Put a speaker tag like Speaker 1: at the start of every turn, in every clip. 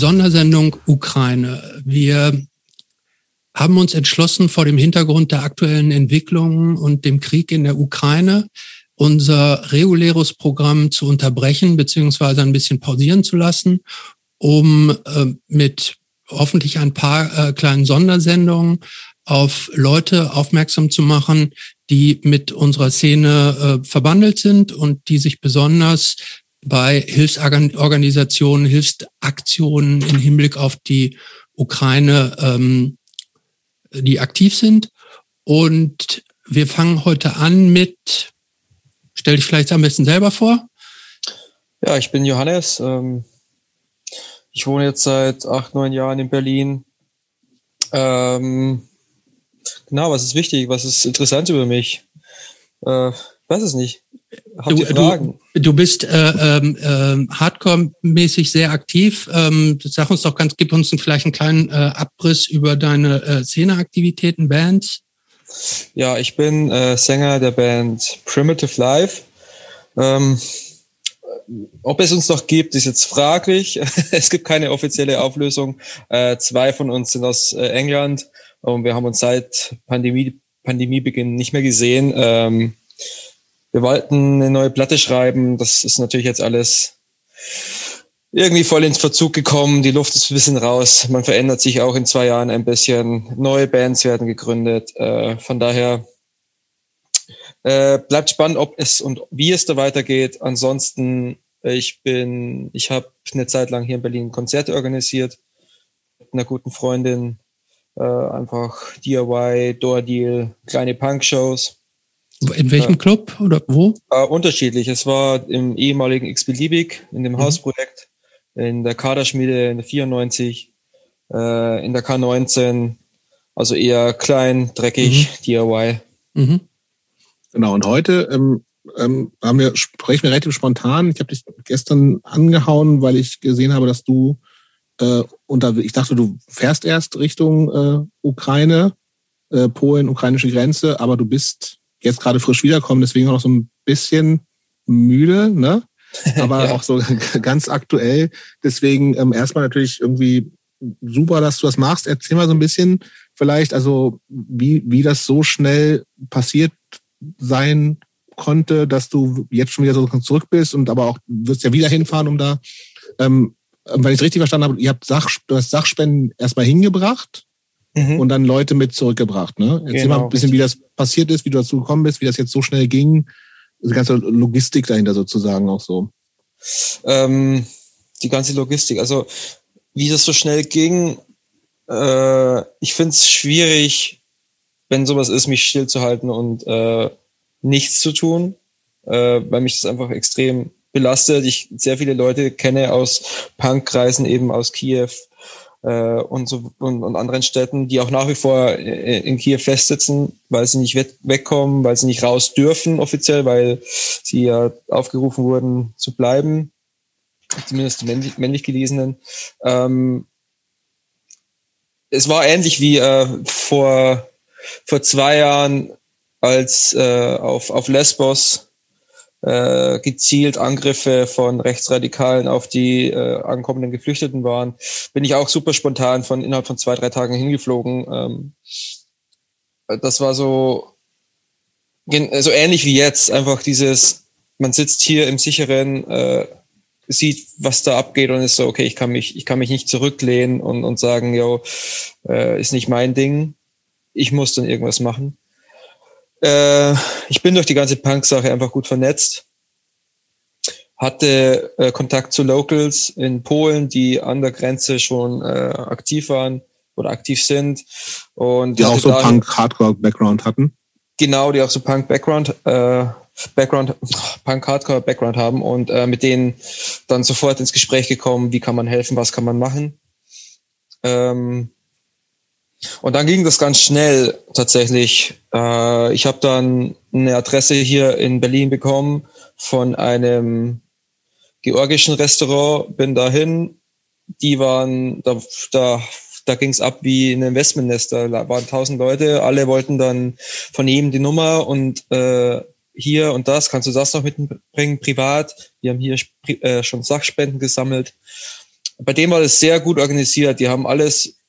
Speaker 1: Sondersendung Ukraine. Wir haben uns entschlossen, vor dem Hintergrund der aktuellen Entwicklungen und dem Krieg in der Ukraine unser reguläres Programm zu unterbrechen beziehungsweise ein bisschen pausieren zu lassen, um äh, mit hoffentlich ein paar äh, kleinen Sondersendungen auf Leute aufmerksam zu machen, die mit unserer Szene äh, verbandelt sind und die sich besonders bei Hilfsorganisationen, Hilfsaktionen im Hinblick auf die Ukraine, ähm, die aktiv sind. Und wir fangen heute an mit, stell dich vielleicht am besten selber vor.
Speaker 2: Ja, ich bin Johannes. Ähm, ich wohne jetzt seit acht, neun Jahren in Berlin. Ähm, genau, was ist wichtig? Was ist interessant über mich? Äh, weiß es nicht.
Speaker 1: Habt du, du, du, bist äh, äh, Hardcore-mäßig sehr aktiv. Ähm, sag uns doch ganz, gib uns vielleicht einen kleinen äh, Abriss über deine äh, Szeneaktivitäten, Bands.
Speaker 2: Ja, ich bin äh, Sänger der Band Primitive Life. Ähm, ob es uns noch gibt, ist jetzt fraglich. es gibt keine offizielle Auflösung. Äh, zwei von uns sind aus äh, England und wir haben uns seit Pandemie, Pandemiebeginn nicht mehr gesehen. Ähm, wir wollten eine neue Platte schreiben. Das ist natürlich jetzt alles irgendwie voll ins Verzug gekommen. Die Luft ist ein bisschen raus. Man verändert sich auch in zwei Jahren ein bisschen. Neue Bands werden gegründet. Äh, von daher äh, bleibt spannend, ob es und wie es da weitergeht. Ansonsten, äh, ich bin, ich habe eine Zeit lang hier in Berlin Konzerte organisiert mit einer guten Freundin. Äh, einfach DIY, Door Deal, kleine Punk-Shows.
Speaker 1: In welchem Club oder wo?
Speaker 2: Äh, unterschiedlich. Es war im ehemaligen X-Beliebig, in dem mhm. Hausprojekt, in der Kaderschmiede in der 94, äh, in der K19, also eher klein, dreckig, mhm. DIY. Mhm.
Speaker 3: Genau, und heute ähm, ähm, haben wir, sprechen wir relativ spontan. Ich habe dich gestern angehauen, weil ich gesehen habe, dass du äh, unter, ich dachte, du fährst erst Richtung äh, Ukraine, äh, Polen, ukrainische Grenze, aber du bist jetzt gerade frisch wiederkommen, deswegen auch noch so ein bisschen müde, ne? Aber ja. auch so ganz aktuell. Deswegen ähm, erstmal natürlich irgendwie super, dass du das machst. Erzähl mal so ein bisschen vielleicht, also wie, wie das so schnell passiert sein konnte, dass du jetzt schon wieder so zurück bist und aber auch wirst ja wieder hinfahren, um da, ähm, wenn ich es richtig verstanden habe, ihr habt Sach, du hast Sachspenden erstmal hingebracht mhm. und dann Leute mit zurückgebracht. Ne? Erzähl genau, mal ein bisschen, wie das passiert ist, wie du dazu gekommen bist, wie das jetzt so schnell ging, die ganze Logistik dahinter sozusagen auch so.
Speaker 2: Ähm, die ganze Logistik, also wie das so schnell ging, äh, ich finde es schwierig, wenn sowas ist, mich stillzuhalten und äh, nichts zu tun, äh, weil mich das einfach extrem belastet. Ich sehr viele Leute kenne aus Punkkreisen, eben aus Kiew, und, so, und, und anderen Städten, die auch nach wie vor in Kiew festsitzen, weil sie nicht wegkommen, weil sie nicht raus dürfen offiziell, weil sie ja aufgerufen wurden zu bleiben, zumindest die männlich, männlich Gelesenen. Ähm, es war ähnlich wie äh, vor, vor zwei Jahren, als äh, auf, auf Lesbos äh, gezielt Angriffe von Rechtsradikalen auf die äh, ankommenden Geflüchteten waren, bin ich auch super spontan von innerhalb von zwei, drei Tagen hingeflogen. Ähm, das war so, so ähnlich wie jetzt, einfach dieses, man sitzt hier im sicheren, äh, sieht, was da abgeht und ist so, okay, ich kann mich, ich kann mich nicht zurücklehnen und, und sagen, yo, äh, ist nicht mein Ding. Ich muss dann irgendwas machen. Äh, ich bin durch die ganze Punk-Sache einfach gut vernetzt. Hatte äh, Kontakt zu Locals in Polen, die an der Grenze schon äh, aktiv waren oder aktiv sind. Und
Speaker 3: die auch so Punk-Hardcore-Background hatten?
Speaker 2: Genau, die auch so Punk-Background, äh, Background, Punk-Hardcore-Background haben und äh, mit denen dann sofort ins Gespräch gekommen, wie kann man helfen, was kann man machen. Ähm, und dann ging das ganz schnell tatsächlich. Äh, ich habe dann eine Adresse hier in Berlin bekommen von einem georgischen Restaurant, bin dahin. Die waren, da, da, da ging es ab wie ein Investmentnest. Da waren tausend Leute, alle wollten dann von ihm die Nummer und äh, hier und das, kannst du das noch mitbringen, privat. Wir haben hier äh, schon Sachspenden gesammelt. bei dem war das sehr gut organisiert. Die haben alles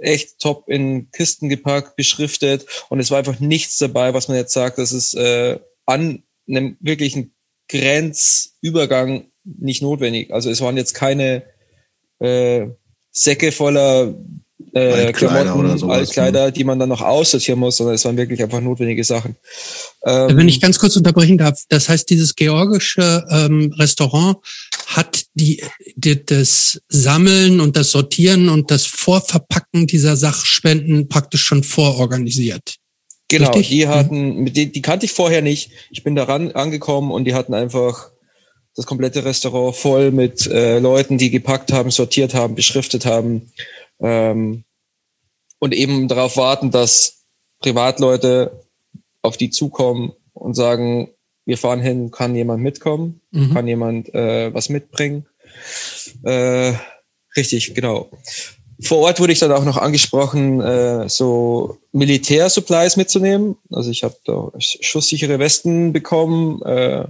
Speaker 2: echt top in Kisten gepackt, beschriftet und es war einfach nichts dabei, was man jetzt sagt, das ist äh, an einem wirklichen Grenzübergang nicht notwendig. Also es waren jetzt keine äh, Säcke voller äh, Klamotten, oder sowas, Altkleider, ne? die man dann noch aussortieren muss, sondern es waren wirklich einfach notwendige Sachen.
Speaker 1: Ähm, Wenn ich ganz kurz unterbrechen darf, das heißt, dieses georgische ähm, Restaurant hat die, die, das Sammeln und das Sortieren und das Vorverpacken dieser Sachspenden praktisch schon vororganisiert.
Speaker 2: Genau, Richtig? die hatten, die, die kannte ich vorher nicht. Ich bin daran angekommen und die hatten einfach das komplette Restaurant voll mit äh, Leuten, die gepackt haben, sortiert haben, beschriftet haben ähm, und eben darauf warten, dass Privatleute auf die zukommen und sagen, wir fahren hin, kann jemand mitkommen, mhm. kann jemand äh, was mitbringen. Äh, richtig, genau. Vor Ort wurde ich dann auch noch angesprochen, äh, so Militärsupplies mitzunehmen. Also ich habe da schusssichere Westen bekommen. Äh,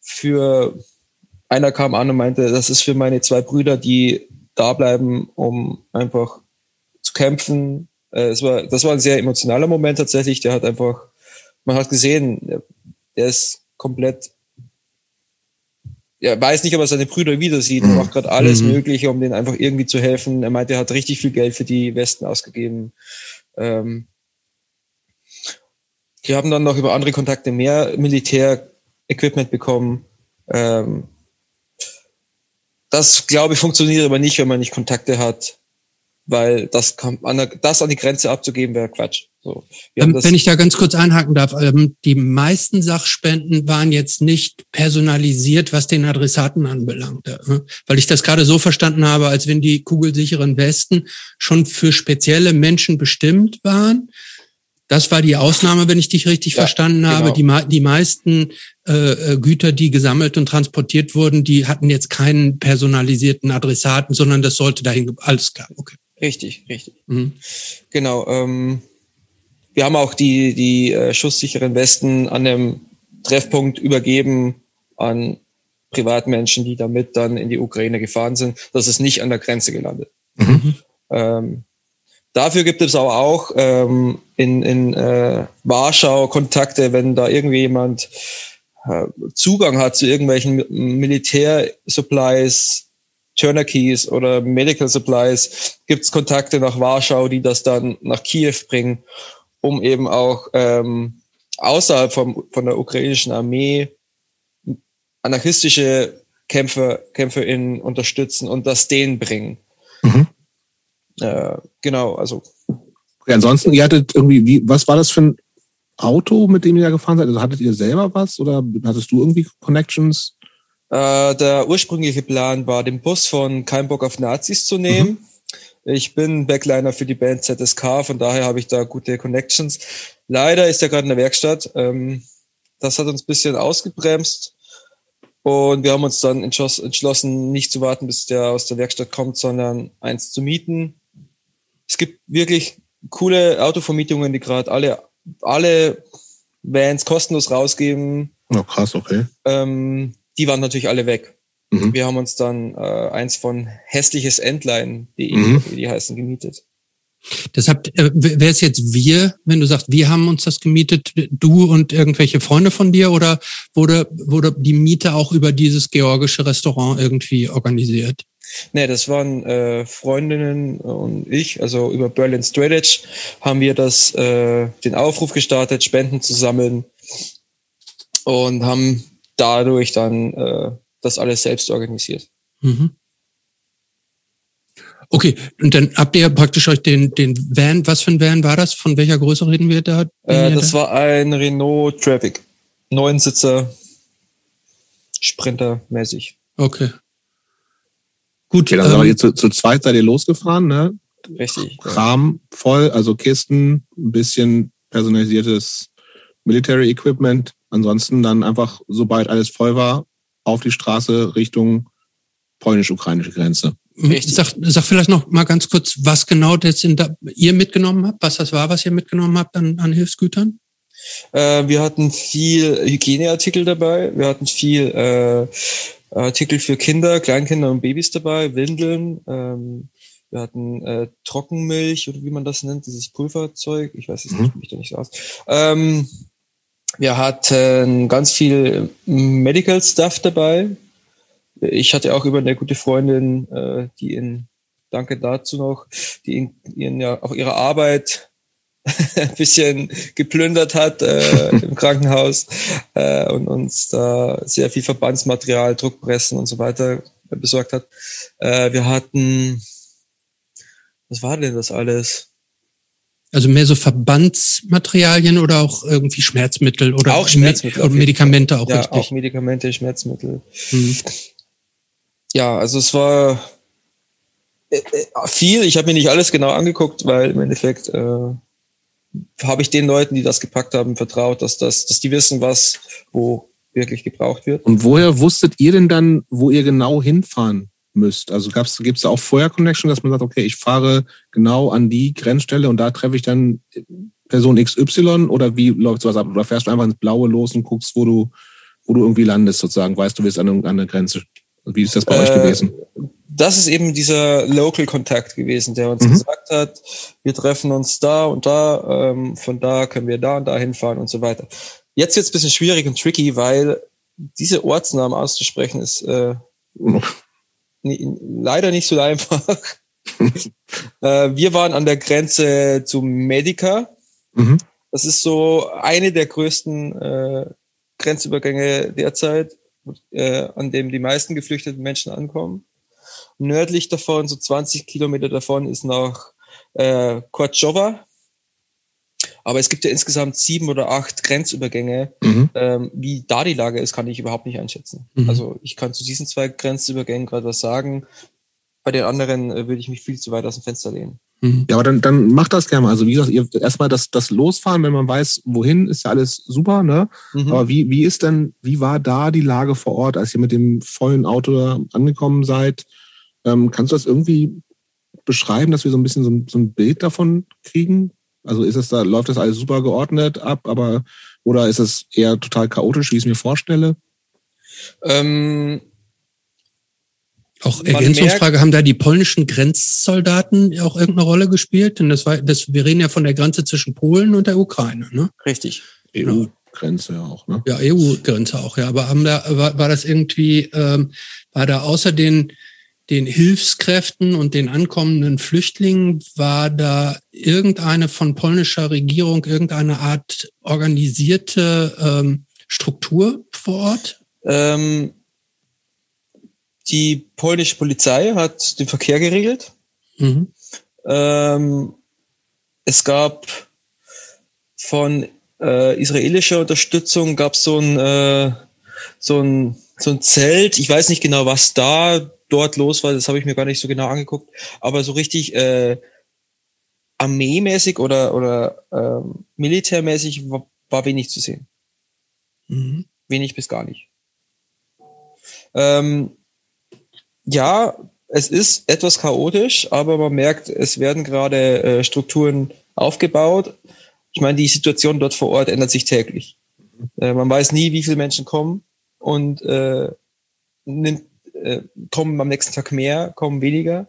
Speaker 2: für einer kam an und meinte, das ist für meine zwei Brüder, die da bleiben, um einfach zu kämpfen. Äh, es war, das war ein sehr emotionaler Moment tatsächlich. Der hat einfach, man hat gesehen, der ist komplett, er weiß nicht, ob er seine Brüder wieder sieht. Er macht gerade alles mhm. Mögliche, um denen einfach irgendwie zu helfen. Er meinte, er hat richtig viel Geld für die Westen ausgegeben. Ähm, wir haben dann noch über andere Kontakte mehr Militärequipment bekommen. Ähm, das, glaube ich, funktioniert aber nicht, wenn man nicht Kontakte hat, weil das, kann, an der, das an die Grenze abzugeben wäre Quatsch. So,
Speaker 1: ähm, wenn ich da ganz kurz einhaken darf, ähm, die meisten Sachspenden waren jetzt nicht personalisiert, was den Adressaten anbelangte. Ne? Weil ich das gerade so verstanden habe, als wenn die kugelsicheren Westen schon für spezielle Menschen bestimmt waren das war die Ausnahme, wenn ich dich richtig ja, verstanden habe. Genau. Die, die meisten äh, äh, Güter, die gesammelt und transportiert wurden, die hatten jetzt keinen personalisierten Adressaten, sondern das sollte dahin, alles klar, okay.
Speaker 2: Richtig, richtig. Mhm. Genau. Ähm, wir haben auch die, die äh, schusssicheren Westen an dem Treffpunkt übergeben an Privatmenschen, die damit dann in die Ukraine gefahren sind. Das ist nicht an der Grenze gelandet. Mhm. Ähm, Dafür gibt es aber auch ähm, in, in äh, Warschau Kontakte, wenn da irgendwie jemand äh, Zugang hat zu irgendwelchen Militär-Supplies, Turner-Keys oder Medical Supplies, gibt es Kontakte nach Warschau, die das dann nach Kiew bringen, um eben auch ähm, außerhalb vom, von der ukrainischen Armee anarchistische Kämpfer, KämpferInnen unterstützen und das denen bringen. Mhm. Äh, genau, also.
Speaker 3: Okay, ansonsten, ihr hattet irgendwie, wie, was war das für ein Auto, mit dem ihr da gefahren seid? Also hattet ihr selber was oder hattest du irgendwie Connections?
Speaker 2: Äh, der ursprüngliche Plan war, den Bus von Kein Bock auf Nazis zu nehmen. Mhm. Ich bin Backliner für die Band ZSK, von daher habe ich da gute Connections. Leider ist er gerade in der Werkstatt. Ähm, das hat uns ein bisschen ausgebremst. Und wir haben uns dann entschlossen, nicht zu warten, bis der aus der Werkstatt kommt, sondern eins zu mieten es gibt wirklich coole Autovermietungen, die gerade alle, alle Vans kostenlos rausgeben.
Speaker 3: Oh, krass, okay.
Speaker 2: Ähm, die waren natürlich alle weg. Mhm. Wir haben uns dann äh, eins von hässliches Endline.de, mhm. wie die heißen, gemietet.
Speaker 1: Das habt, äh, wer ist jetzt wir, wenn du sagst, wir haben uns das gemietet, du und irgendwelche Freunde von dir oder wurde, wurde die Miete auch über dieses georgische Restaurant irgendwie organisiert?
Speaker 2: Nee, das waren äh, Freundinnen und ich, also über Berlin Strategy haben wir das, äh, den Aufruf gestartet, Spenden zu sammeln und haben dadurch dann äh, das alles selbst organisiert. Mhm.
Speaker 1: Okay, und dann habt ihr praktisch euch den, den Van, was für ein Van war das? Von welcher Größe reden wir da?
Speaker 2: Äh, das da? war ein Renault Traffic. Neunsitzer, Sprinter-mäßig.
Speaker 1: Okay.
Speaker 3: Gut. Okay, dann ähm, ihr zu, zu zweit seid ihr losgefahren, ne?
Speaker 2: Richtig.
Speaker 3: Kram ja. voll, also Kisten, ein bisschen personalisiertes Military Equipment. Ansonsten dann einfach, sobald alles voll war, auf die Straße Richtung polnisch-ukrainische Grenze.
Speaker 1: Richtig. Sag, sag vielleicht noch mal ganz kurz, was genau das in da, ihr mitgenommen habt, was das war, was ihr mitgenommen habt an, an Hilfsgütern?
Speaker 2: Äh, wir hatten viel Hygieneartikel dabei. Wir hatten viel äh, Artikel für Kinder, Kleinkinder und Babys dabei, Windeln. Ähm, wir hatten äh, Trockenmilch oder wie man das nennt, dieses Pulverzeug. Ich weiß es mhm. nicht, mich da nicht so aus. Ähm, wir hatten ganz viel Medical Stuff dabei. Ich hatte auch über eine gute Freundin, äh, die in, danke dazu noch, die in, in ja, auch ihre Arbeit ein bisschen geplündert hat äh, im Krankenhaus äh, und uns da sehr viel Verbandsmaterial, Druckpressen und so weiter besorgt hat. Äh, wir hatten, was war denn das alles?
Speaker 1: Also mehr so Verbandsmaterialien oder auch irgendwie Schmerzmittel oder
Speaker 2: auch Schmerzmittel,
Speaker 1: Me Medikamente auch
Speaker 2: ja,
Speaker 1: richtig.
Speaker 2: Auch Medikamente, Schmerzmittel. Mhm. Ja, also es war äh, äh, viel. Ich habe mir nicht alles genau angeguckt, weil im Endeffekt äh, habe ich den Leuten, die das gepackt haben, vertraut, dass, das, dass die wissen, was wo wirklich gebraucht wird.
Speaker 3: Und woher wusstet ihr denn dann, wo ihr genau hinfahren müsst? Also gibt es auch vorher Connection, dass man sagt, okay, ich fahre genau an die Grenzstelle und da treffe ich dann Person XY oder wie läuft sowas ab? Oder fährst du einfach ins Blaue los und guckst, wo du, wo du irgendwie landest sozusagen? Weißt du, wirst an irgendeiner Grenze? Wie ist das bei äh, euch gewesen?
Speaker 2: Das ist eben dieser Local Kontakt gewesen, der uns mhm. gesagt hat, wir treffen uns da und da, ähm, von da können wir da und da hinfahren und so weiter. Jetzt wird es ein bisschen schwierig und tricky, weil diese Ortsnamen auszusprechen ist äh, leider nicht so einfach. äh, wir waren an der Grenze zu Medica. Mhm. Das ist so eine der größten äh, Grenzübergänge derzeit äh, an dem die meisten geflüchteten Menschen ankommen. Nördlich davon, so 20 Kilometer davon, ist noch äh, Korchova. Aber es gibt ja insgesamt sieben oder acht Grenzübergänge. Mhm. Ähm, wie da die Lage ist, kann ich überhaupt nicht einschätzen. Mhm. Also ich kann zu diesen zwei Grenzübergängen gerade was sagen. Bei den anderen äh, würde ich mich viel zu weit aus dem Fenster lehnen.
Speaker 3: Mhm. Ja, aber dann, dann macht das gerne mal. Also wie gesagt, ihr erstmal das, das Losfahren, wenn man weiß, wohin, ist ja alles super, ne? Mhm. Aber wie, wie ist denn, wie war da die Lage vor Ort, als ihr mit dem vollen Auto angekommen seid? Ähm, kannst du das irgendwie beschreiben, dass wir so ein bisschen so so ein Bild davon kriegen? Also ist es da, läuft das alles super geordnet ab, aber oder ist es eher total chaotisch, wie ich es mir vorstelle?
Speaker 1: Ähm, auch Ergänzungsfrage, merkt, haben da die polnischen Grenzsoldaten auch irgendeine Rolle gespielt? Denn das war, das, wir reden ja von der Grenze zwischen Polen und der Ukraine, ne?
Speaker 2: Richtig.
Speaker 3: EU-Grenze ja auch, ne?
Speaker 1: Ja, EU-Grenze auch, ja. Aber haben da, war, war das irgendwie, ähm, war da außer den, den Hilfskräften und den ankommenden Flüchtlingen, war da irgendeine von polnischer Regierung, irgendeine Art organisierte ähm, Struktur vor Ort?
Speaker 2: Ähm, die polnische Polizei hat den Verkehr geregelt. Mhm. Ähm, es gab von äh, israelischer Unterstützung gab so ein äh, so ein so ein Zelt. Ich weiß nicht genau, was da dort los war. Das habe ich mir gar nicht so genau angeguckt. Aber so richtig äh, armeemäßig oder oder ähm, militärmäßig war, war wenig zu sehen. Mhm. Wenig bis gar nicht. Ähm, ja, es ist etwas chaotisch, aber man merkt, es werden gerade äh, Strukturen aufgebaut. Ich meine, die Situation dort vor Ort ändert sich täglich. Äh, man weiß nie, wie viele Menschen kommen und äh, nimmt, äh, kommen am nächsten Tag mehr, kommen weniger.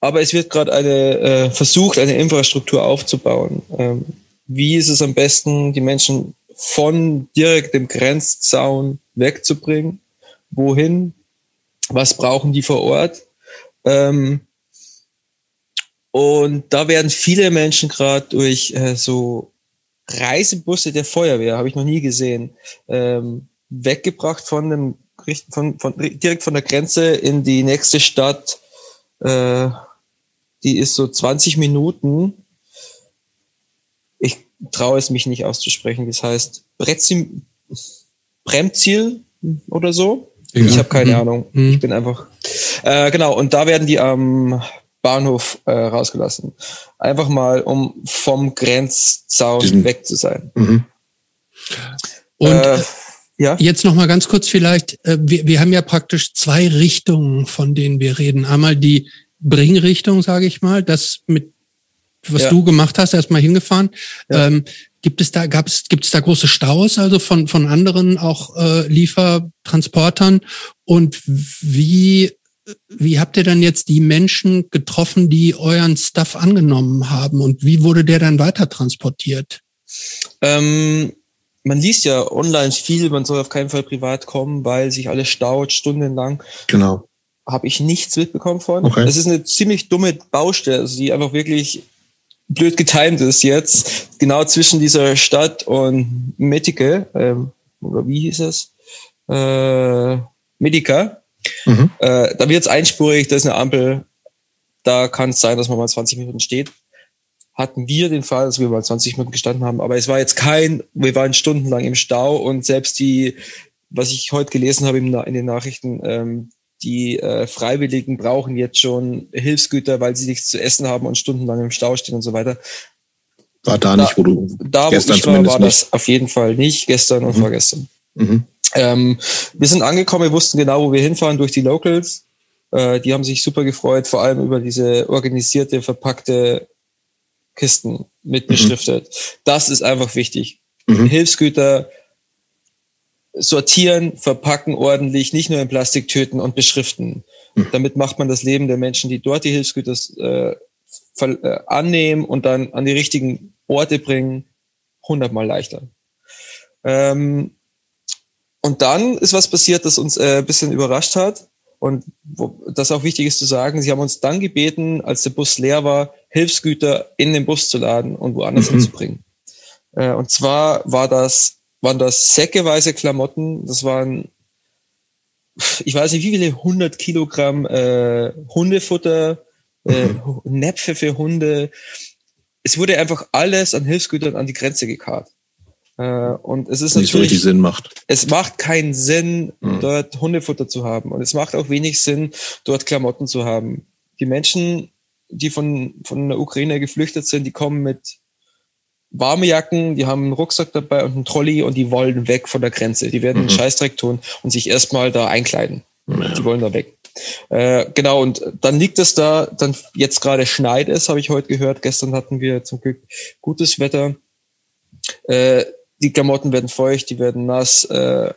Speaker 2: Aber es wird gerade eine äh, versucht, eine Infrastruktur aufzubauen. Ähm, wie ist es am besten, die Menschen von direkt dem Grenzzaun wegzubringen? Wohin? was brauchen die vor Ort. Ähm, und da werden viele Menschen gerade durch äh, so Reisebusse der Feuerwehr, habe ich noch nie gesehen, ähm, weggebracht von dem von, von, direkt von der Grenze in die nächste Stadt. Äh, die ist so 20 Minuten. Ich traue es mich nicht auszusprechen. Das heißt Brezim, Bremzil oder so. Ja. Ich habe keine mhm. Ahnung. Mhm. Ich bin einfach. Äh, genau, und da werden die am Bahnhof äh, rausgelassen. Einfach mal, um vom Grenzzaun Diesen. weg zu sein. Mhm.
Speaker 1: Und äh, ja? jetzt noch mal ganz kurz vielleicht, äh, wir, wir haben ja praktisch zwei Richtungen, von denen wir reden. Einmal die Bringrichtung, sage ich mal, das mit was ja. du gemacht hast, erstmal hingefahren. Ja. Ähm, Gibt es da, gab es, gibt es da große Staus, also von, von anderen auch äh, Liefertransportern? Und wie, wie habt ihr dann jetzt die Menschen getroffen, die euren Stuff angenommen haben? Und wie wurde der dann weiter transportiert?
Speaker 2: Ähm, man liest ja online viel, man soll auf keinen Fall privat kommen, weil sich alles staut, stundenlang.
Speaker 3: Genau.
Speaker 2: Habe ich nichts mitbekommen von.
Speaker 3: Okay.
Speaker 2: Es ist eine ziemlich dumme Baustelle, also die einfach wirklich blöd getimt ist jetzt, genau zwischen dieser Stadt und Metike, ähm, oder wie hieß es? Äh, Medica.
Speaker 3: Mhm.
Speaker 2: Äh, da wird es einspurig, da ist eine Ampel, da kann es sein, dass man mal 20 Minuten steht. Hatten wir den Fall, dass wir mal 20 Minuten gestanden haben, aber es war jetzt kein, wir waren stundenlang im Stau und selbst die, was ich heute gelesen habe in den Nachrichten, ähm, die äh, Freiwilligen brauchen jetzt schon Hilfsgüter, weil sie nichts zu essen haben und stundenlang im Stau stehen und so weiter.
Speaker 3: War da,
Speaker 2: Da-
Speaker 3: nicht, wo du
Speaker 2: Da, wo
Speaker 3: gestern
Speaker 2: ich war, war das auf jeden Fall nicht, gestern und
Speaker 3: Mhm.
Speaker 2: vorgestern.
Speaker 3: Mhm.
Speaker 2: Ähm, wir sind angekommen, wir wussten genau, wo wir hinfahren durch die Locals. Äh, die haben sich super gefreut, vor allem über diese organisierte, verpackte Kisten mit
Speaker 3: Mhm.
Speaker 2: beschriftet. Das ist einfach wichtig.
Speaker 3: Mhm.
Speaker 2: Hilfsgüter sortieren, verpacken ordentlich, nicht nur in Plastik töten und beschriften.
Speaker 3: Mhm.
Speaker 2: Damit macht man das Leben der Menschen, die dort die Hilfsgüter äh, äh, annehmen und dann an die richtigen Orte bringen, hundertmal leichter. Ähm, und dann ist was passiert, das uns äh, ein bisschen überrascht hat. Und wo, das auch wichtig ist zu sagen, sie haben uns dann gebeten, als der Bus leer war, Hilfsgüter in den Bus zu laden und woanders
Speaker 3: Mhm.
Speaker 2: hinzubringen. Äh, und zwar war das, waren das säckeweise Klamotten, das waren, ich weiß nicht, wie viele hundert Kilogramm äh, Hundefutter, äh,
Speaker 3: Mhm.
Speaker 2: Näpfe für Hunde. Es wurde einfach alles an Hilfsgütern an die Grenze gekarrt. Äh, und es ist
Speaker 3: Nicht so
Speaker 2: natürlich
Speaker 3: richtig Sinn macht.
Speaker 2: es macht keinen Sinn,
Speaker 3: Mhm.
Speaker 2: dort Hundefutter zu haben. Und es macht auch wenig Sinn, dort Klamotten zu haben. Die Menschen, die von, von der Ukraine geflüchtet sind, die kommen mit warme Jacken, die haben einen Rucksack dabei und einen Trolley und die wollen weg von der Grenze. Die werden einen
Speaker 3: Mhm.
Speaker 2: Scheißdreck tun und sich erstmal da einkleiden.
Speaker 3: Ja.
Speaker 2: Die wollen da weg. Äh, genau, und dann liegt es da, dann jetzt gerade schneit es, habe ich heute gehört. Gestern hatten wir zum Glück gutes Wetter. Äh, die Klamotten werden feucht, die werden nass. Äh,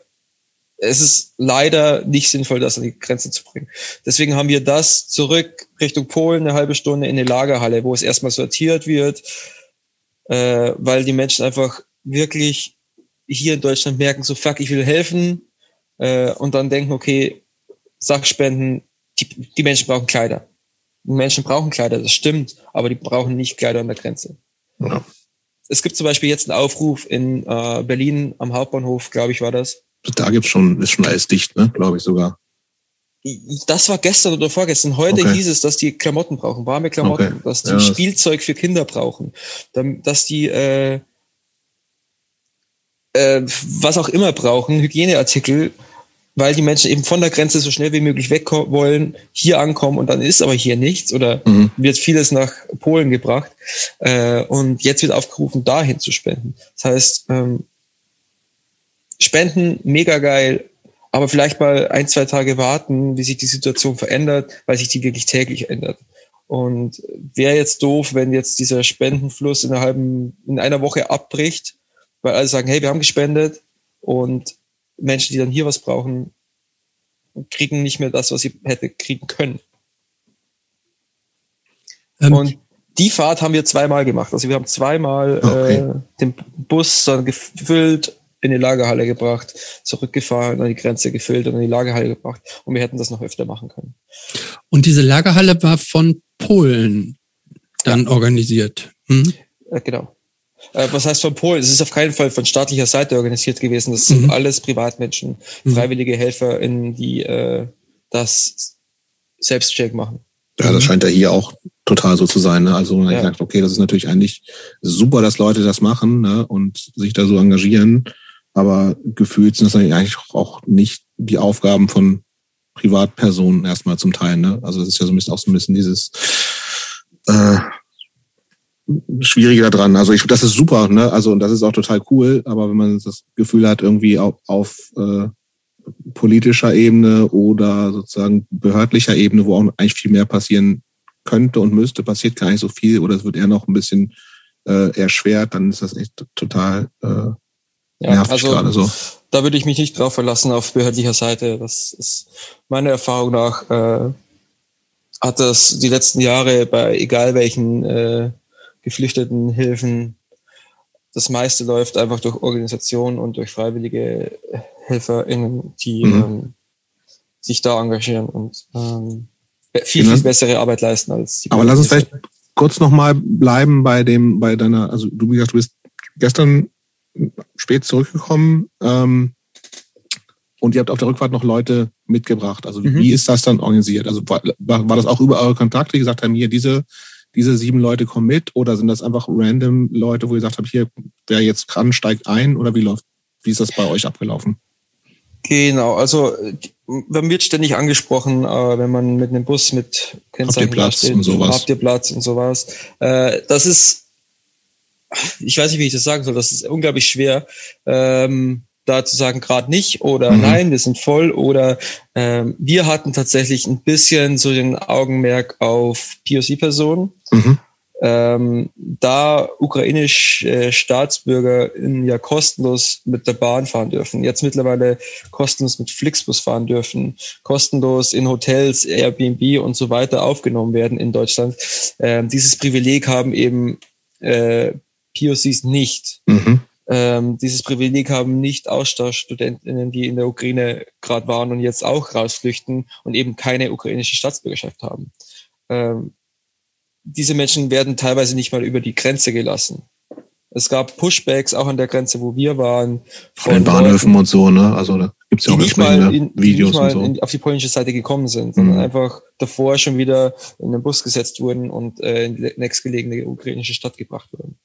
Speaker 2: es ist leider nicht sinnvoll, das an die Grenze zu bringen. Deswegen haben wir das zurück Richtung Polen eine halbe Stunde in eine Lagerhalle, wo es erstmal sortiert wird, äh, weil die Menschen einfach wirklich hier in Deutschland merken, so fuck, ich will helfen äh, und dann denken, okay, Sachspenden, die, die Menschen brauchen Kleider. Die Menschen brauchen Kleider, das stimmt, aber die brauchen nicht Kleider an der Grenze.
Speaker 3: Ja.
Speaker 2: Es gibt zum Beispiel jetzt einen Aufruf in äh, Berlin am Hauptbahnhof, glaube ich, war das.
Speaker 3: Da gibt's schon, ist schon alles dicht, ne? Glaube ich sogar.
Speaker 2: Das war gestern oder vorgestern. Heute
Speaker 3: Okay.
Speaker 2: hieß es, dass die Klamotten brauchen, warme Klamotten,
Speaker 3: Okay.
Speaker 2: dass die
Speaker 3: Ja,
Speaker 2: Spielzeug für Kinder brauchen, dass die äh, äh, was auch immer brauchen, Hygieneartikel, weil die Menschen eben von der Grenze so schnell wie möglich weg wollen, hier ankommen und dann ist aber hier nichts oder
Speaker 3: Mhm.
Speaker 2: wird vieles nach Polen gebracht äh, und jetzt wird aufgerufen, dahin zu spenden. Das heißt, ähm, Spenden, mega geil, aber vielleicht mal ein, zwei Tage warten, wie sich die Situation verändert, weil sich die wirklich täglich ändert. Und wäre jetzt doof, wenn jetzt dieser Spendenfluss in einer halben, in einer Woche abbricht, weil alle sagen, hey, wir haben gespendet und Menschen, die dann hier was brauchen, kriegen nicht mehr das, was sie hätte kriegen können.
Speaker 1: Ähm,
Speaker 2: Und die Fahrt haben wir zweimal gemacht. Also wir haben zweimal
Speaker 3: Okay.
Speaker 2: äh, den Bus dann gefüllt, in die Lagerhalle gebracht, zurückgefahren, an die Grenze gefüllt und in die Lagerhalle gebracht. Und wir hätten das noch öfter machen können.
Speaker 1: und diese Lagerhalle war von Polen dann organisiert. Hm?
Speaker 2: Äh, genau. Äh, was heißt von Polen? Es ist auf keinen Fall von staatlicher Seite organisiert gewesen. Das sind
Speaker 1: Mhm.
Speaker 2: alles Privatmenschen,
Speaker 1: Mhm.
Speaker 2: freiwillige Helfer, in die äh, das Selbstcheck machen.
Speaker 3: Ja, das
Speaker 1: Mhm.
Speaker 3: scheint ja hier auch total so zu sein. Ne? Also man
Speaker 2: Ja.
Speaker 3: sagt, okay, das ist natürlich eigentlich super, dass Leute das machen ne? und sich da so engagieren. Aber gefühlt sind das eigentlich auch nicht die Aufgaben von Privatpersonen erstmal zum Teil. Ne? Also das ist ja so ein bisschen auch so ein bisschen dieses äh, Schwierige daran. Also ich, das ist super, ne? Also und das ist auch total cool. Aber wenn man das Gefühl hat, irgendwie auf, auf äh, politischer Ebene oder sozusagen behördlicher Ebene, wo auch eigentlich viel mehr passieren könnte und müsste, passiert gar nicht so viel oder es wird eher noch ein bisschen äh, erschwert, dann ist das echt total äh, ja,
Speaker 2: nervig also, gerade so. Da würde ich mich nicht drauf verlassen auf behördlicher Seite. Das ist meiner Erfahrung nach äh, hat das die letzten Jahre bei egal welchen äh, geflüchteten Hilfen das meiste läuft einfach durch Organisationen und durch freiwillige HelferInnen, die mhm. ähm, sich da engagieren und ähm, viel, viel bessere Arbeit leisten als
Speaker 3: die. Aber lass uns vielleicht kurz nochmal bleiben bei dem, bei deiner, also du, wie gesagt, du bist gestern spät zurückgekommen ähm, und ihr habt auf der Rückfahrt noch Leute mitgebracht. Also mhm. wie ist das dann organisiert? Also war, war das auch über eure Kontakte, die gesagt haben, hier, diese diese sieben Leute kommen mit oder sind das einfach random Leute, wo ihr sagt habt, hier, wer jetzt kann, steigt ein oder wie läuft, wie ist das bei euch abgelaufen?
Speaker 2: Genau, also man wird ständig angesprochen, äh, wenn man mit einem Bus mit
Speaker 3: Kennzeichen habt ihr Platz steht, und sowas.
Speaker 2: Habt ihr Platz und sowas. Äh, das ist, ich weiß nicht, wie ich das sagen soll, das ist unglaublich schwer. Ähm, da zu sagen, gerade nicht oder mhm. nein, wir sind voll oder ähm, wir hatten tatsächlich ein bisschen so den Augenmerk auf POC-Personen. Mhm. Ähm, da ukrainische äh, Staatsbürger ja kostenlos mit der Bahn fahren dürfen, jetzt mittlerweile kostenlos mit Flixbus fahren dürfen, kostenlos in Hotels, Airbnb und so weiter aufgenommen werden in Deutschland. Ähm, dieses Privileg haben eben äh, POCs nicht. Mhm ähm, dieses Privileg haben nicht Austauschstudentinnen, die in der Ukraine gerade waren und jetzt auch rausflüchten und eben keine ukrainische Staatsbürgerschaft haben. Ähm, diese Menschen werden teilweise nicht mal über die Grenze gelassen. Es gab Pushbacks auch an der Grenze, wo wir waren.
Speaker 3: Von den Bahnhöfen und so, ne? Also da gibt's ja auch
Speaker 2: nicht mal in, Videos nicht mal so. auf die polnische Seite gekommen sind, sondern mhm. einfach davor schon wieder in den Bus gesetzt wurden und äh, in die nächstgelegene ukrainische Stadt gebracht wurden.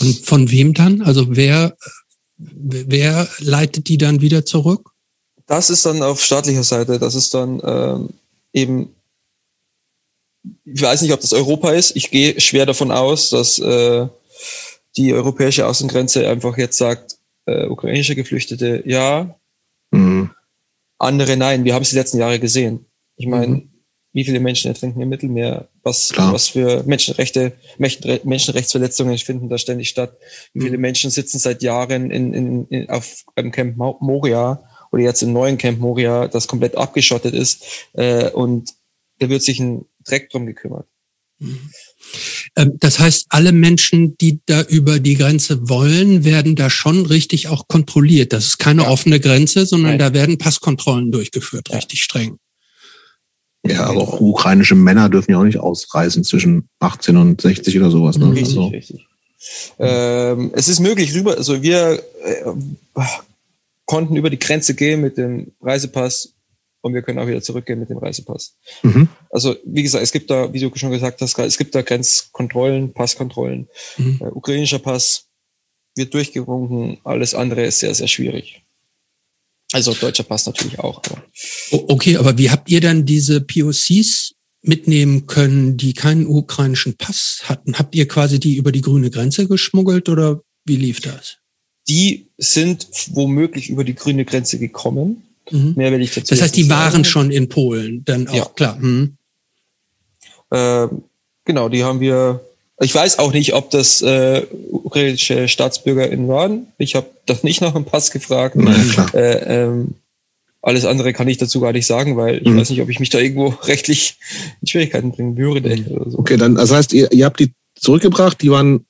Speaker 1: Und von wem dann? Also wer, wer leitet die dann wieder zurück?
Speaker 2: Das ist dann auf staatlicher Seite. Das ist dann ähm, eben, ich weiß nicht, ob das Europa ist. Ich gehe schwer davon aus, dass äh, die europäische Außengrenze einfach jetzt sagt, äh, ukrainische Geflüchtete ja, mhm. andere nein. Wir haben es die letzten Jahre gesehen. Ich meine, mhm wie viele Menschen ertrinken im Mittelmeer, was, was für Menschenrechte, Menschenrechtsverletzungen finden da ständig statt, wie viele mhm. Menschen sitzen seit Jahren in, in, in, auf einem Camp Moria oder jetzt im neuen Camp Moria, das komplett abgeschottet ist äh, und da wird sich ein Dreck drum gekümmert. Mhm.
Speaker 1: Ähm, das heißt, alle Menschen, die da über die Grenze wollen, werden da schon richtig auch kontrolliert. Das ist keine ja. offene Grenze, sondern Nein. da werden Passkontrollen durchgeführt, ja. richtig streng.
Speaker 3: Ja, aber auch ukrainische Männer dürfen ja auch nicht ausreisen zwischen 18 und 60 oder sowas. Ne?
Speaker 2: Richtig, also. richtig. Ähm, es ist möglich rüber, also wir äh, konnten über die Grenze gehen mit dem Reisepass und wir können auch wieder zurückgehen mit dem Reisepass. Mhm. Also wie gesagt, es gibt da, wie du schon gesagt hast, es gibt da Grenzkontrollen, Passkontrollen. Mhm. Äh, ukrainischer Pass wird durchgewunken, alles andere ist sehr, sehr schwierig. Also deutscher Pass natürlich auch. Aber.
Speaker 1: Okay, aber wie habt ihr dann diese POCs mitnehmen können, die keinen ukrainischen Pass hatten? Habt ihr quasi die über die grüne Grenze geschmuggelt oder wie lief das?
Speaker 2: Die sind womöglich über die grüne Grenze gekommen. Mhm. Mehr will ich dazu
Speaker 1: Das heißt, die waren sagen. schon in Polen, dann auch ja. klar. Mhm.
Speaker 2: Äh, genau, die haben wir ich weiß auch nicht, ob das äh, ukrainische StaatsbürgerInnen waren. Ich habe das nicht nach dem Pass gefragt. Nein, klar. Äh, ähm, alles andere kann ich dazu gar nicht sagen, weil ich mhm. weiß nicht, ob ich mich da irgendwo rechtlich in Schwierigkeiten bringen würde.
Speaker 3: Oder so. Okay, dann, das heißt, ihr, ihr habt die zurückgebracht, die waren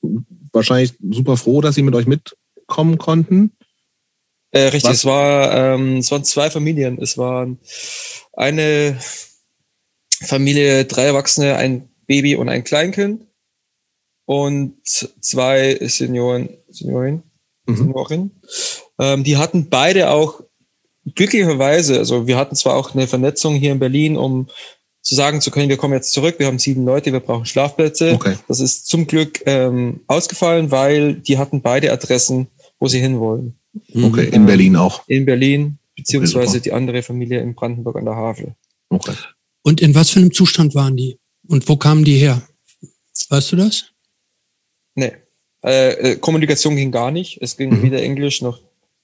Speaker 3: wahrscheinlich super froh, dass sie mit euch mitkommen konnten.
Speaker 2: Äh, richtig, Was? es war ähm, es waren zwei Familien. Es waren eine Familie, drei Erwachsene, ein Baby und ein Kleinkind und zwei Senioren, Seniorin, mhm. Seniorin. Ähm, die hatten beide auch glücklicherweise, also wir hatten zwar auch eine Vernetzung hier in Berlin, um zu sagen zu können, wir kommen jetzt zurück, wir haben sieben Leute, wir brauchen Schlafplätze. Okay. Das ist zum Glück ähm, ausgefallen, weil die hatten beide Adressen, wo sie hinwollen.
Speaker 3: Okay, in ähm, Berlin auch.
Speaker 2: In Berlin, beziehungsweise okay, die andere Familie in Brandenburg an der Havel.
Speaker 1: Okay. Und in was für einem Zustand waren die? Und wo kamen die her? Weißt du das?
Speaker 2: Äh, äh, Kommunikation ging gar nicht. Es ging mhm. weder Englisch noch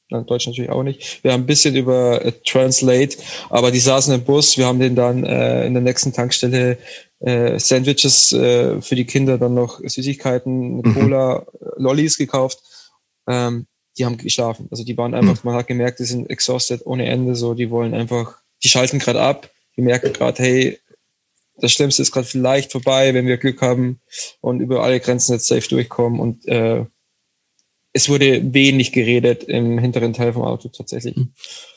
Speaker 2: Deutsch natürlich auch nicht. Wir haben ein bisschen über äh, Translate, aber die saßen im Bus. Wir haben den dann äh, in der nächsten Tankstelle äh, Sandwiches äh, für die Kinder, dann noch Süßigkeiten, mhm. Cola, Lollis gekauft. Ähm, die haben geschlafen. Also die waren einfach, mhm. man hat gemerkt, die sind exhausted ohne Ende. So, die wollen einfach, die schalten gerade ab. Die merken gerade, hey, das Schlimmste ist gerade vielleicht vorbei, wenn wir Glück haben und über alle Grenzen jetzt safe durchkommen. Und äh, es wurde wenig geredet im hinteren Teil vom Auto tatsächlich. Hm.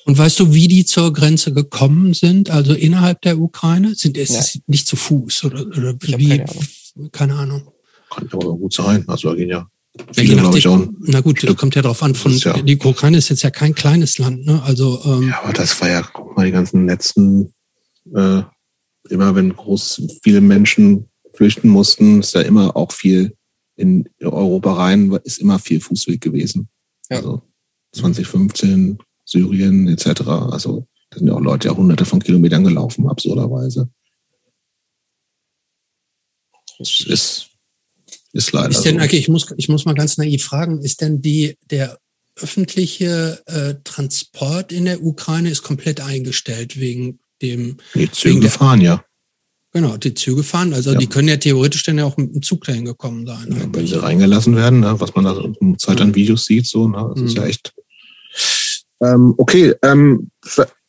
Speaker 1: Und weißt du, wie die zur Grenze gekommen sind? Also innerhalb der Ukraine? Sind es nicht zu Fuß oder, oder wie? Keine Ahnung. keine Ahnung.
Speaker 3: Kann aber gut sein. Also da gehen ja
Speaker 1: Viele, ja, ich, auch na gut, Stück. kommt ja darauf an. Von, ja, die Ukraine ist jetzt ja kein kleines Land, ne? Also
Speaker 3: ähm, ja, aber das war ja, guck mal, die ganzen letzten äh, immer wenn groß viele Menschen flüchten mussten, ist ja immer auch viel in Europa rein, ist immer viel Fußweg gewesen. Ja. Also 2015, Syrien etc. Also da sind ja auch Leute ja hunderte von Kilometern gelaufen, absurderweise. Das ist, ist leider.
Speaker 1: Ist denn, okay, ich muss, ich muss mal ganz naiv fragen, ist denn die, der öffentliche äh, Transport in der Ukraine ist komplett eingestellt wegen dem.
Speaker 3: Die Züge fahren ja.
Speaker 1: Genau, die Züge fahren. Also ja. die können ja theoretisch dann ja auch mit dem Zug dahin gekommen sein.
Speaker 3: Ja, wenn sie reingelassen werden, ne, was man da in Zeit an Videos sieht, so, ne, das mhm. ist ja echt. Ähm, okay, ähm,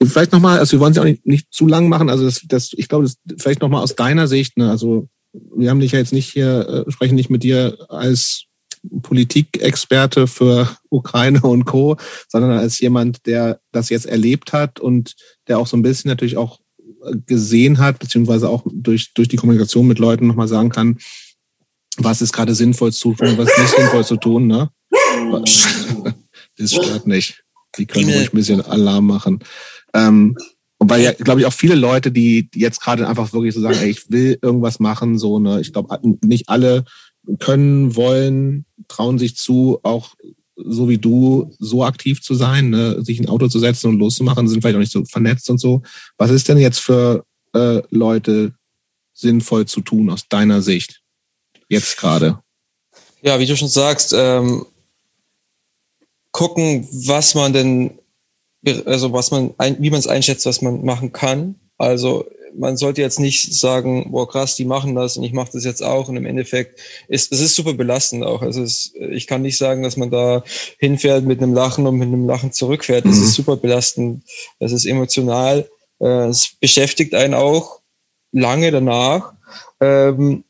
Speaker 3: vielleicht nochmal, also wir wollen es ja auch nicht, nicht zu lang machen, also das, das ich glaube, das vielleicht nochmal aus deiner Sicht, ne, also wir haben dich ja jetzt nicht hier, äh, sprechen nicht mit dir als Politikexperte für Ukraine und Co., sondern als jemand, der das jetzt erlebt hat und der auch so ein bisschen natürlich auch gesehen hat, beziehungsweise auch durch, durch die Kommunikation mit Leuten nochmal sagen kann, was ist gerade sinnvoll zu tun, was nicht sinnvoll zu tun. Ne? Das stört nicht. Die können ruhig ein bisschen Alarm machen. Ähm, und weil ja, glaube ich, auch viele Leute, die, die jetzt gerade einfach wirklich so sagen, ey, ich will irgendwas machen, so, ne, ich glaube, nicht alle können, wollen, trauen sich zu, auch so wie du, so aktiv zu sein, ne? sich ein Auto zu setzen und loszumachen, sind vielleicht auch nicht so vernetzt und so. Was ist denn jetzt für äh, Leute sinnvoll zu tun aus deiner Sicht jetzt gerade?
Speaker 2: Ja, wie du schon sagst, ähm, gucken, was man denn, also was man, wie man es einschätzt, was man machen kann. Also man sollte jetzt nicht sagen, boah krass, die machen das und ich mache das jetzt auch. Und im Endeffekt ist es ist super belastend auch. Also es, ich kann nicht sagen, dass man da hinfährt mit einem Lachen und mit einem Lachen zurückfährt. Es mhm. ist super belastend. Es ist emotional. Äh, es beschäftigt einen auch lange danach. Ähm,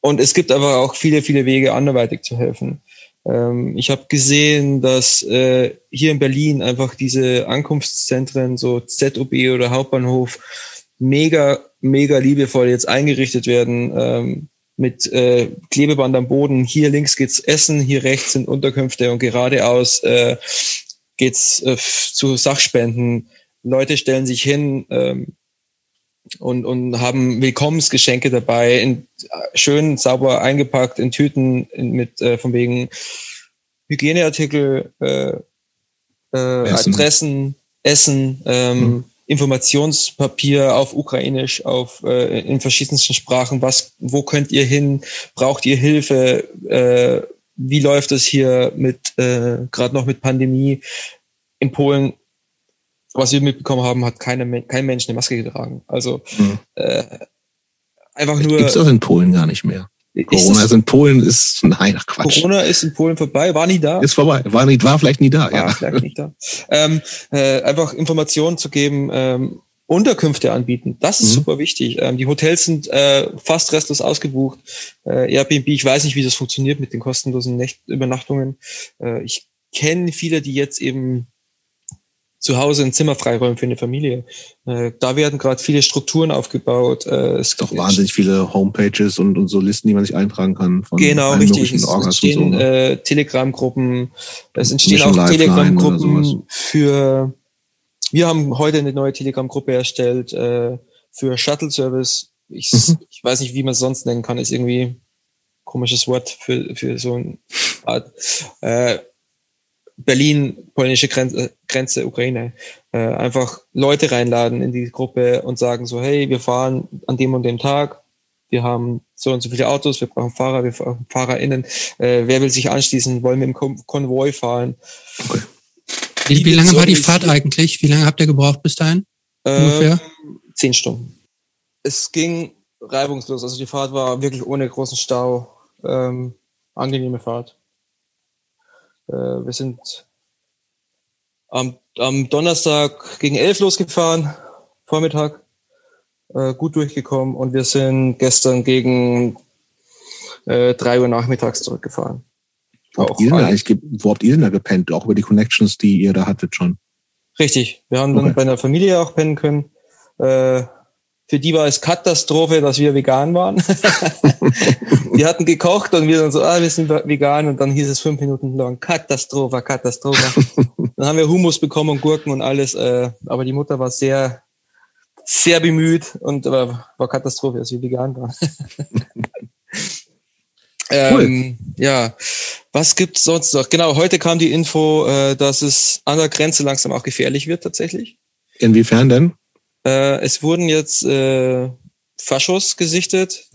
Speaker 2: und es gibt aber auch viele, viele Wege, anderweitig zu helfen. Ähm, ich habe gesehen, dass äh, hier in Berlin einfach diese Ankunftszentren, so ZOB oder Hauptbahnhof, mega, mega liebevoll jetzt eingerichtet werden. Ähm, mit äh, Klebeband am Boden. Hier links geht's essen, hier rechts sind Unterkünfte und geradeaus äh, geht's äh, zu Sachspenden. Leute stellen sich hin ähm, und, und haben Willkommensgeschenke dabei, in, schön sauber eingepackt in Tüten in, mit äh, von wegen Hygieneartikel, äh, äh, Essen. Adressen, Essen. Ähm, hm Informationspapier auf Ukrainisch, auf äh, in verschiedensten Sprachen. Was, wo könnt ihr hin? Braucht ihr Hilfe? Äh, wie läuft es hier mit äh, gerade noch mit Pandemie in Polen? Was wir mitbekommen haben, hat keine, kein Mensch eine Maske getragen. Also mhm. äh, einfach nur.
Speaker 3: Gibt's auch in Polen gar nicht mehr. Corona ist in Polen ist, nein, ach Quatsch.
Speaker 2: Corona ist in Polen vorbei, war nie da.
Speaker 3: Ist vorbei, war nicht, war vielleicht nie da, war ja.
Speaker 2: Vielleicht nicht da. Ähm, äh, einfach Informationen zu geben, ähm, Unterkünfte anbieten, das ist mhm. super wichtig. Ähm, die Hotels sind äh, fast restlos ausgebucht. Äh, Airbnb, ich weiß nicht, wie das funktioniert mit den kostenlosen Nächt Übernachtungen. Äh, ich kenne viele, die jetzt eben zu Hause ein Zimmer freiräumen für eine Familie. Äh, da werden gerade viele Strukturen aufgebaut.
Speaker 3: Äh, es gibt wahnsinnig viele Homepages und, und so Listen, die man sich eintragen kann.
Speaker 2: Von genau, richtig. Es entstehen so, ne? äh, Telegram-Gruppen. Es entstehen auch Telegram-Gruppen für. Wir haben heute eine neue Telegram-Gruppe erstellt äh, für Shuttle-Service. Ich, mhm. ich weiß nicht, wie man es sonst nennen kann. Ist irgendwie komisches Wort für, für so ein Art. Äh, Berlin, polnische Grenze, Grenze Ukraine, äh, einfach Leute reinladen in die Gruppe und sagen so, hey, wir fahren an dem und dem Tag, wir haben so und so viele Autos, wir brauchen Fahrer, wir brauchen FahrerInnen, äh, wer will sich anschließen, wollen wir im Kon Konvoi fahren.
Speaker 1: Okay. Wie, wie lange war die Fahrt eigentlich? Wie lange habt ihr gebraucht bis dahin?
Speaker 2: Äh, ungefähr? Zehn Stunden. Es ging reibungslos. Also die Fahrt war wirklich ohne großen Stau. Ähm, angenehme Fahrt. Äh, wir sind am, am Donnerstag gegen elf losgefahren, Vormittag, äh, gut durchgekommen und wir sind gestern gegen äh, drei Uhr nachmittags zurückgefahren.
Speaker 3: Wo habt, ihr denn eigentlich, wo habt ihr denn da gepennt? Auch über die Connections, die ihr da hattet schon?
Speaker 2: Richtig. Wir haben dann bei einer Familie auch pennen können. Äh, für die war es Katastrophe, dass wir vegan waren. die hatten gekocht und wir dann so, ah, wir sind vegan und dann hieß es fünf Minuten lang Katastrophe, Katastrophe. dann haben wir Humus bekommen und Gurken und alles, äh, aber die Mutter war sehr, sehr bemüht und war, war Katastrophe, dass wir vegan waren. Cool. Ähm, ja, was gibt's sonst noch? Genau, heute kam die Info, äh, dass es an der Grenze langsam auch gefährlich wird tatsächlich.
Speaker 3: Inwiefern denn?
Speaker 2: Äh, es wurden jetzt äh, Faschos gesichtet,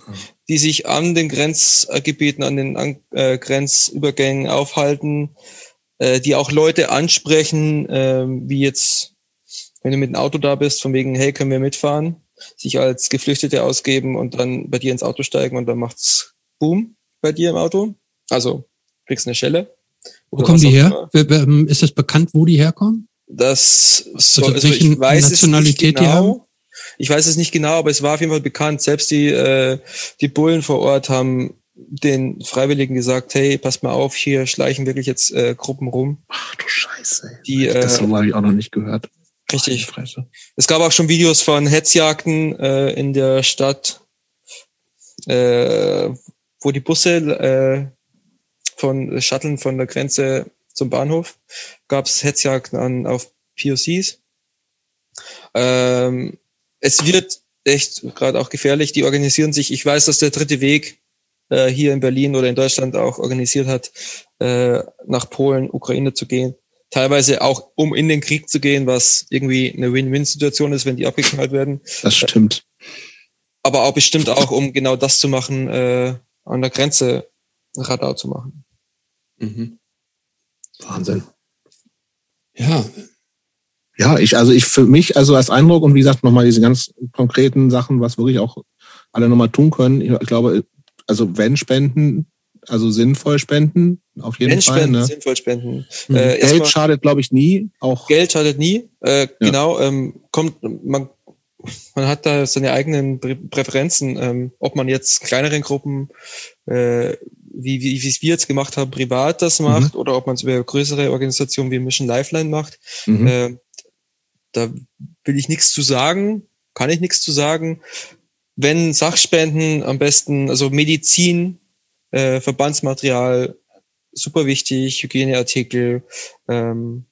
Speaker 2: die sich an den Grenzgebieten, an den an, äh, Grenzübergängen aufhalten, äh, die auch Leute ansprechen, äh, wie jetzt, wenn du mit dem Auto da bist, von wegen, hey, können wir mitfahren, sich als Geflüchtete ausgeben und dann bei dir ins Auto steigen und dann macht's Boom bei dir im Auto. Also kriegst eine Schelle.
Speaker 1: Wo kommen die her? Ähm, ist es bekannt, wo die herkommen?
Speaker 2: Das so, also, also ich weiß Nationalität es nicht genau. Ich weiß es nicht genau, aber es war auf jeden Fall bekannt. Selbst die, äh, die Bullen vor Ort haben den Freiwilligen gesagt, hey, passt mal auf, hier schleichen wirklich jetzt äh, Gruppen rum.
Speaker 3: Ach du Scheiße.
Speaker 2: Die, äh,
Speaker 3: das habe ich auch noch nicht gehört.
Speaker 2: Richtig. Es gab auch schon Videos von Hetzjagden äh, in der Stadt, äh, wo die Busse äh, von Shuttlen von der Grenze zum Bahnhof, gab es Hetzjagden an, auf POCs. Ähm, es wird echt gerade auch gefährlich. Die organisieren sich. Ich weiß, dass der dritte Weg äh, hier in Berlin oder in Deutschland auch organisiert hat, äh, nach Polen, Ukraine zu gehen. Teilweise auch, um in den Krieg zu gehen, was irgendwie eine Win-Win-Situation ist, wenn die abgeknallt werden.
Speaker 3: Das stimmt.
Speaker 2: Aber auch bestimmt auch, um genau das zu machen, äh, an der Grenze Radar zu machen.
Speaker 3: Mhm. Wahnsinn.
Speaker 1: Ja.
Speaker 3: Ja, ich, also ich für mich, also als Eindruck und wie gesagt, nochmal diese ganz konkreten Sachen, was wirklich auch alle nochmal tun können. Ich glaube, also wenn spenden, also sinnvoll spenden, auf jeden wenn Fall. Spenden, ne?
Speaker 2: sinnvoll spenden.
Speaker 3: Mhm. Äh, Geld schadet, glaube ich, nie. Auch
Speaker 2: Geld schadet nie. Äh, ja. Genau, ähm, kommt, man, man hat da seine eigenen Präferenzen, ähm, ob man jetzt kleineren Gruppen äh, wie, wie, wie es wir jetzt gemacht haben, privat das mhm. macht mhm. oder ob man es über größere Organisationen wie Mission Lifeline macht. Mhm. Äh, da will ich nichts zu sagen, kann ich nichts zu sagen. Wenn Sachspenden am besten, also Medizin, äh, Verbandsmaterial, super wichtig, Hygieneartikel, ähm,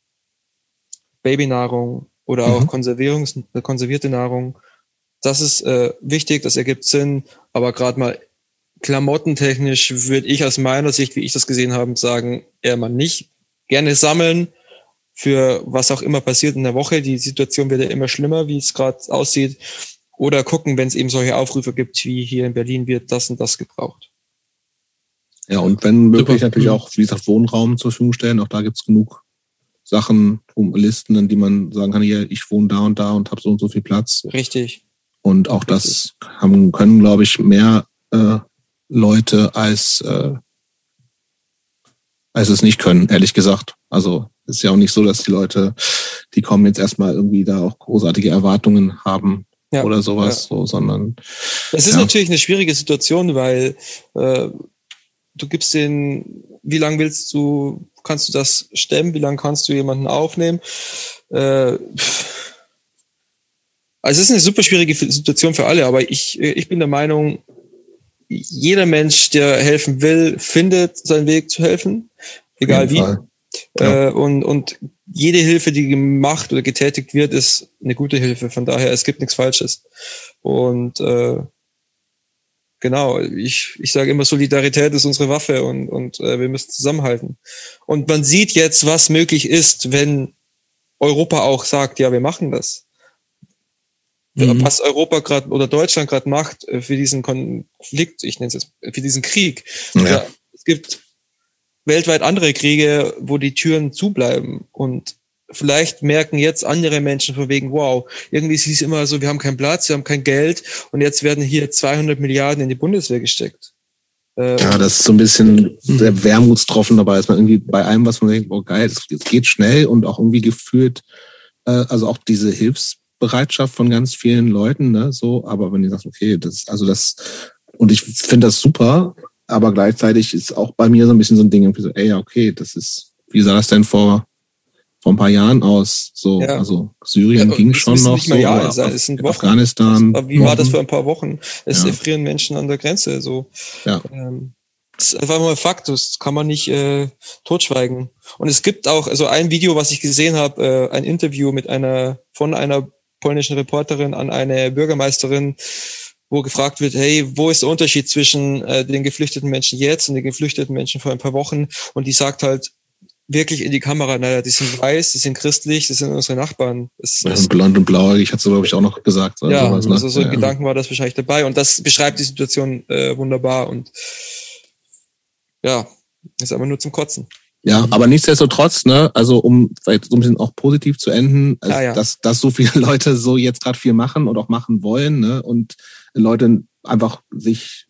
Speaker 2: Babynahrung oder mhm. auch Konservierungs konservierte Nahrung. Das ist äh, wichtig, das ergibt Sinn, aber gerade mal klamottentechnisch würde ich aus meiner Sicht, wie ich das gesehen habe, sagen, eher mal nicht. Gerne sammeln für was auch immer passiert in der Woche. Die Situation wird ja immer schlimmer, wie es gerade aussieht. Oder gucken, wenn es eben solche Aufrufe gibt, wie hier in Berlin wird das und das gebraucht.
Speaker 3: Ja, und wenn möglich Super. natürlich auch, wie gesagt, Wohnraum zur Verfügung stellen. Auch da gibt's genug Sachen, um Listen, in die man sagen kann, hier, ich wohne da und da und habe so und so viel Platz.
Speaker 2: Richtig.
Speaker 3: Und auch das haben, können, glaube ich, mehr äh, Leute als, äh, als es nicht können, ehrlich gesagt. Also ist ja auch nicht so, dass die Leute, die kommen jetzt erstmal irgendwie da auch großartige Erwartungen haben ja, oder sowas, ja. so, sondern.
Speaker 2: Es ist ja. natürlich eine schwierige Situation, weil äh, du gibst den, wie lange willst du, kannst du das stemmen, wie lange kannst du jemanden aufnehmen? Äh, also es ist eine super schwierige Situation für alle, aber ich, ich bin der Meinung, jeder Mensch, der helfen will, findet seinen Weg zu helfen, egal wie. Ja. Äh, und, und jede Hilfe, die gemacht oder getätigt wird, ist eine gute Hilfe. Von daher, es gibt nichts Falsches. Und äh, genau, ich, ich sage immer, Solidarität ist unsere Waffe und, und äh, wir müssen zusammenhalten. Und man sieht jetzt, was möglich ist, wenn Europa auch sagt, ja, wir machen das mhm. was Europa gerade oder Deutschland gerade macht äh, für diesen Konflikt, ich nenne es jetzt, für diesen Krieg. Ja. ja. es gibt weltweit andere Kriege, wo die Türen zubleiben und vielleicht merken jetzt andere Menschen von wegen, wow, irgendwie ist es immer so, wir haben keinen Platz, wir haben kein Geld und jetzt werden hier 200 Milliarden in die Bundeswehr gesteckt.
Speaker 3: Ähm, ja, das ist so ein bisschen der Wermutstropfen dabei, dass man irgendwie bei allem, was man denkt, oh geil, es geht schnell und auch irgendwie gefühlt, äh, also auch diese Hilfsbereitschaft von ganz vielen Leuten, ne, so, aber wenn ihr sagt, okay, das, also das, und ich finde das super, aber gleichzeitig ist auch bei mir so ein bisschen so ein Ding, irgendwie so, ey, okay, das ist, wie sah das denn vor vor ein paar Jahren aus. So, ja. also Syrien ja, ging schon noch so,
Speaker 2: Jahr sind Wochen. Afghanistan. Das, wie war das vor ein paar Wochen? Es ja. erfrieren Menschen an der Grenze. So. Ja. Ähm, das ist einfach mal Fakt, das kann man nicht äh, totschweigen. Und es gibt auch, also ein Video, was ich gesehen habe, äh, ein Interview mit einer von einer polnischen Reporterin an eine Bürgermeisterin, wo gefragt wird, hey, wo ist der Unterschied zwischen äh, den geflüchteten Menschen jetzt und den geflüchteten Menschen vor ein paar Wochen? Und die sagt halt, wirklich in die Kamera, naja, die sind weiß, die sind christlich, das sind unsere Nachbarn. Das,
Speaker 3: ja, blond und blauäugig, hat sie, glaube ich, auch noch gesagt.
Speaker 2: Ja, sowas, ne? also so ja, Gedanken war das wahrscheinlich dabei und das beschreibt die Situation äh, wunderbar und ja, ist aber nur zum Kotzen.
Speaker 3: Ja, aber nichtsdestotrotz, ne, also um vielleicht so ein bisschen auch positiv zu enden, also ja, ja. dass, dass so viele Leute so jetzt gerade viel machen und auch machen wollen, ne, und Leute einfach sich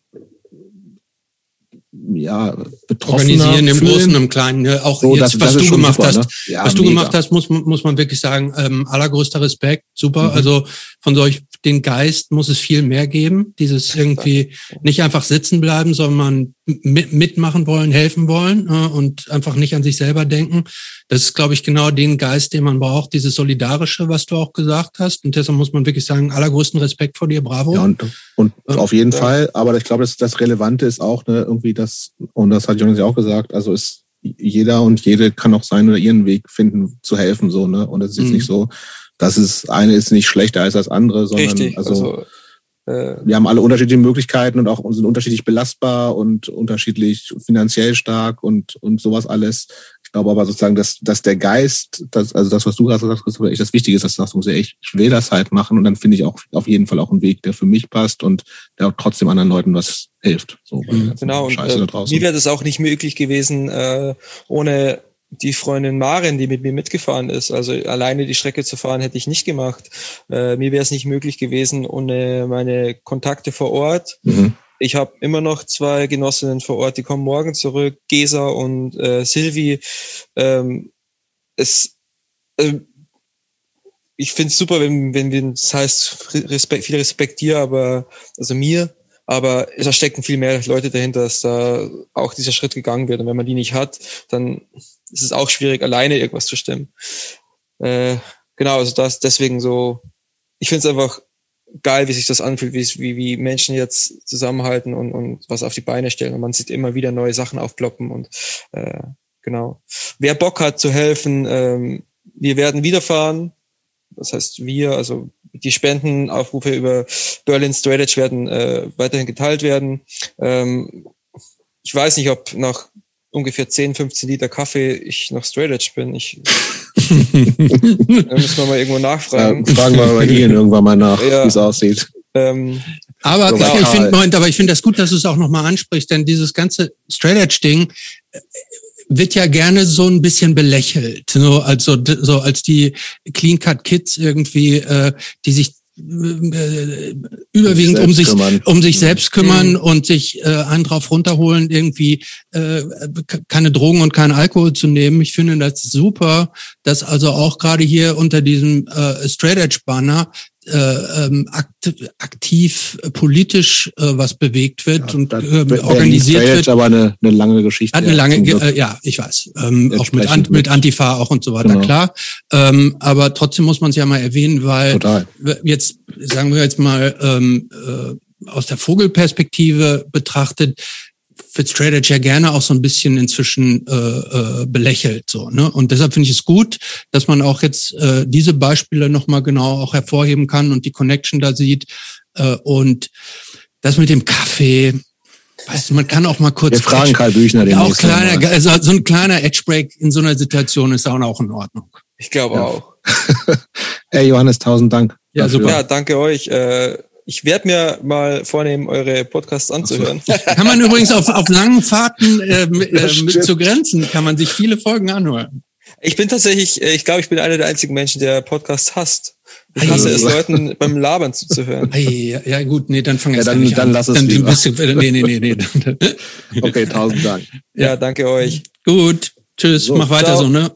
Speaker 3: ja, betroffen
Speaker 1: organisieren im fühlen. Großen, im Kleinen. Ne? Auch so, jetzt, das, was das du gemacht super, hast, ne? ja, was du gemacht hast, muss muss man wirklich sagen, ähm, allergrößter Respekt, super. Mhm. Also von solch den Geist muss es viel mehr geben. Dieses irgendwie nicht einfach sitzen bleiben, sondern mitmachen wollen, helfen wollen äh, und einfach nicht an sich selber denken. Das ist, glaube ich, genau den Geist, den man braucht, dieses Solidarische, was du auch gesagt hast. Und deshalb muss man wirklich sagen, allergrößten Respekt vor dir, bravo. Ja,
Speaker 3: und, und ähm, auf jeden ja. Fall, aber ich glaube, das, das Relevante ist auch ne, irgendwie das, und das hat Jonas ja auch gesagt, also ist jeder und jede kann auch seinen oder ihren Weg finden, zu helfen, so, ne? Und es ist jetzt mhm. nicht so, dass es eine ist nicht schlechter als das andere, sondern Richtig, also, also wir haben alle unterschiedliche Möglichkeiten und auch sind unterschiedlich belastbar und unterschiedlich finanziell stark und, und sowas alles. Ich glaube aber sozusagen, dass, dass der Geist, das, also das, was du gerade gesagt hast, echt das Wichtige ist, dass du sagst, ich, ich will das halt machen und dann finde ich auch auf jeden Fall auch einen Weg, der für mich passt und der auch trotzdem anderen Leuten was hilft. So,
Speaker 2: genau, und äh, mir wäre das auch nicht möglich gewesen, äh, ohne die Freundin Maren, die mit mir mitgefahren ist. Also alleine die Strecke zu fahren, hätte ich nicht gemacht. Äh, mir wäre es nicht möglich gewesen ohne meine Kontakte vor Ort. Mhm. Ich habe immer noch zwei Genossinnen vor Ort, die kommen morgen zurück, Gesa und äh, Silvi. Ähm, es, äh, ich finde es super, wenn, wenn wir, das heißt Respekt, viel Respekt dir, aber also mir, aber es stecken viel mehr Leute dahinter, dass da auch dieser Schritt gegangen wird. Und wenn man die nicht hat, dann ist es auch schwierig, alleine irgendwas zu stemmen. Äh, genau, also das deswegen so, ich finde es einfach geil, wie sich das anfühlt, wie, wie, wie Menschen jetzt zusammenhalten und, und was auf die Beine stellen. Und man sieht immer wieder neue Sachen aufploppen und äh, genau. Wer Bock hat zu helfen, ähm, wir werden wiederfahren. Das heißt, wir, also die Spendenaufrufe über Berlin Straight Edge werden äh, weiterhin geteilt werden. Ähm, ich weiß nicht, ob nach ungefähr 10, 15 Liter Kaffee ich noch Straight Edge bin. Ich, da müssen wir mal irgendwo nachfragen.
Speaker 3: Ja, fragen wir bei Ian irgendwann mal nach, ja, wie es aussieht.
Speaker 1: Ähm, aber so ich finde, Moment, aber ich finde das gut, dass du es auch nochmal ansprichst, denn dieses ganze Straight Edge Ding wird ja gerne so ein bisschen belächelt, so, also so als die Clean Cut Kids irgendwie, äh, die sich äh, überwiegend um sich kümmern. um sich selbst kümmern mhm. und sich äh, einen drauf runterholen, irgendwie äh, keine Drogen und keinen Alkohol zu nehmen. Ich finde das super, dass also auch gerade hier unter diesem äh, Straight Edge Banner äh, ähm, aktiv politisch äh, was bewegt wird ja, und äh, organisiert wird.
Speaker 3: aber eine, eine lange Geschichte.
Speaker 1: Hat eine lange, äh, ja, ich weiß. Ähm, auch mit, An mit Antifa auch und so weiter, genau. klar. Ähm, aber trotzdem muss man es ja mal erwähnen, weil Total. jetzt, sagen wir jetzt mal, ähm, äh, aus der Vogelperspektive betrachtet, Edge ja gerne auch so ein bisschen inzwischen äh, äh, belächelt. so ne? Und deshalb finde ich es gut, dass man auch jetzt äh, diese Beispiele nochmal genau auch hervorheben kann und die Connection da sieht. Äh, und das mit dem Kaffee, weißt du, man kann auch mal kurz...
Speaker 3: Wir fragen Karl Büchner
Speaker 1: den auch kleiner, also So ein kleiner Edge-Break in so einer Situation ist auch in Ordnung.
Speaker 2: Ich glaube ja. auch.
Speaker 3: Hey Johannes, tausend Dank.
Speaker 2: Ja, dafür. super. Ja, danke euch. Äh, ich werde mir mal vornehmen, eure Podcasts anzuhören.
Speaker 1: So. Kann man übrigens auf, auf langen Fahrten äh, äh, mit zu Grenzen, kann man sich viele Folgen anhören.
Speaker 2: Ich bin tatsächlich, äh, ich glaube, ich bin einer der einzigen Menschen, der Podcasts hasst. Ich hasse es, Leuten beim Labern zuzuhören.
Speaker 1: Ja, ja, gut, nee, dann fang
Speaker 3: Ja,
Speaker 1: jetzt
Speaker 3: dann-
Speaker 1: nicht
Speaker 3: dann
Speaker 1: an.
Speaker 3: lass es
Speaker 1: dann
Speaker 3: lieber.
Speaker 1: bist du, nee, nee, nee, nee.
Speaker 3: Okay, tausend Dank.
Speaker 2: Ja, danke euch.
Speaker 1: gut, tschüss,
Speaker 3: So,
Speaker 1: mach weiter
Speaker 2: ciao.
Speaker 1: so, ne?